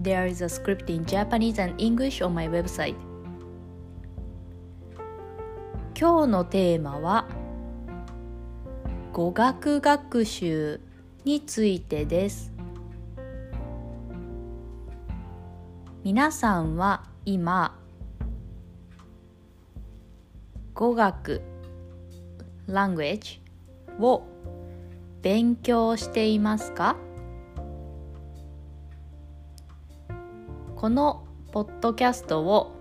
There is a script in Japanese and English on my website 今日のテーマは語学学習についてです皆さんは今語学 language を勉強していますかこのポッドキャストを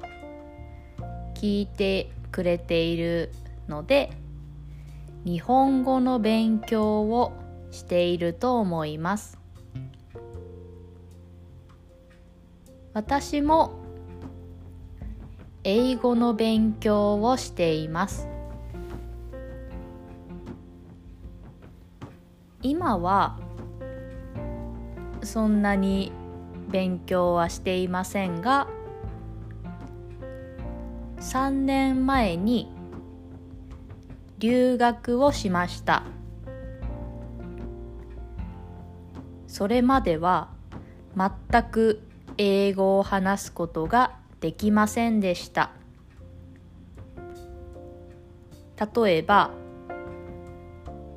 聞いてくれているので日本語の勉強をしていると思います。私も英語の勉強をしています。今はそんなに勉強はしていませんが3年前に留学をしました。それまでは全く英語を話すことができませんでした。例えば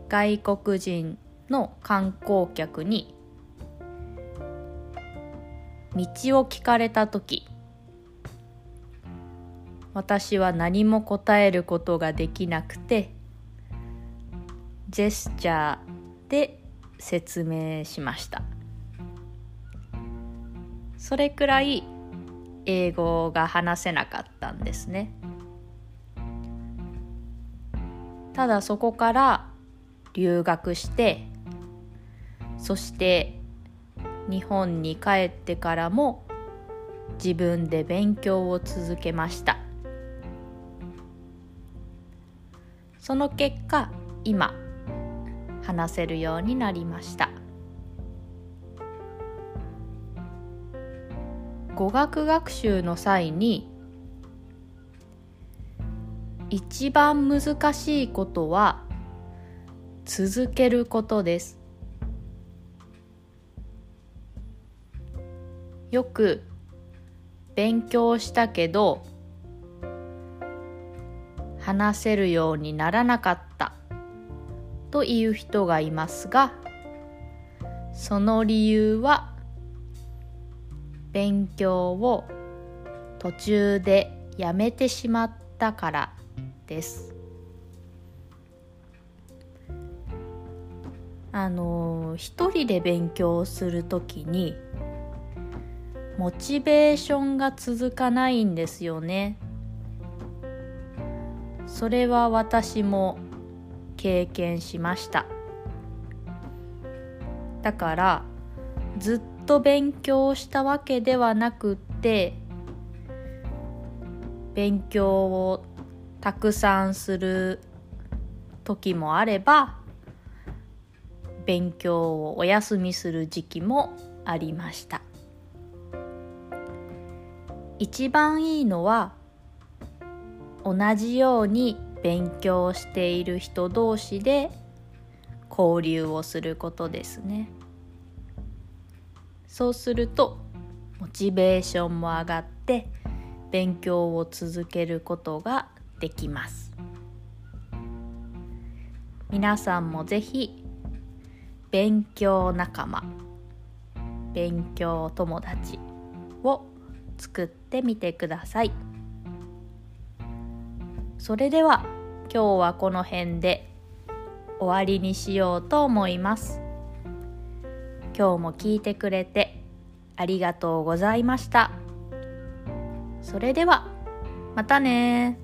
外国人の観光客に道を聞かれた時私は何も答えることができなくてジェスチャーで説明しました。それくらい英語が話せなかったんですね。ただそこから留学してそして日本に帰ってからも自分で勉強を続けました。その結果今話せるようになりました。語学学習の際に一番難しいことは続けることです。よく勉強したけど話せるようにならなかった。という人がいますがその理由は勉強を途中でやめてしまったからです。あの一人で勉強するときにモチベーションが続かないんですよね。それは私も経験しました。だからずっと勉強したわけではなくって勉強をたくさんする時もあれば勉強をお休みする時期もありました。一番いいのは同じように勉強している人同士で交流をすることですね。そうするとモチベーションも上がって勉強を続けることができます。皆さんもぜひ勉強仲間勉強友達作ってみてください。それでは今日はこの辺で終わりにしようと思います。今日も聞いてくれてありがとうございました。それではまたね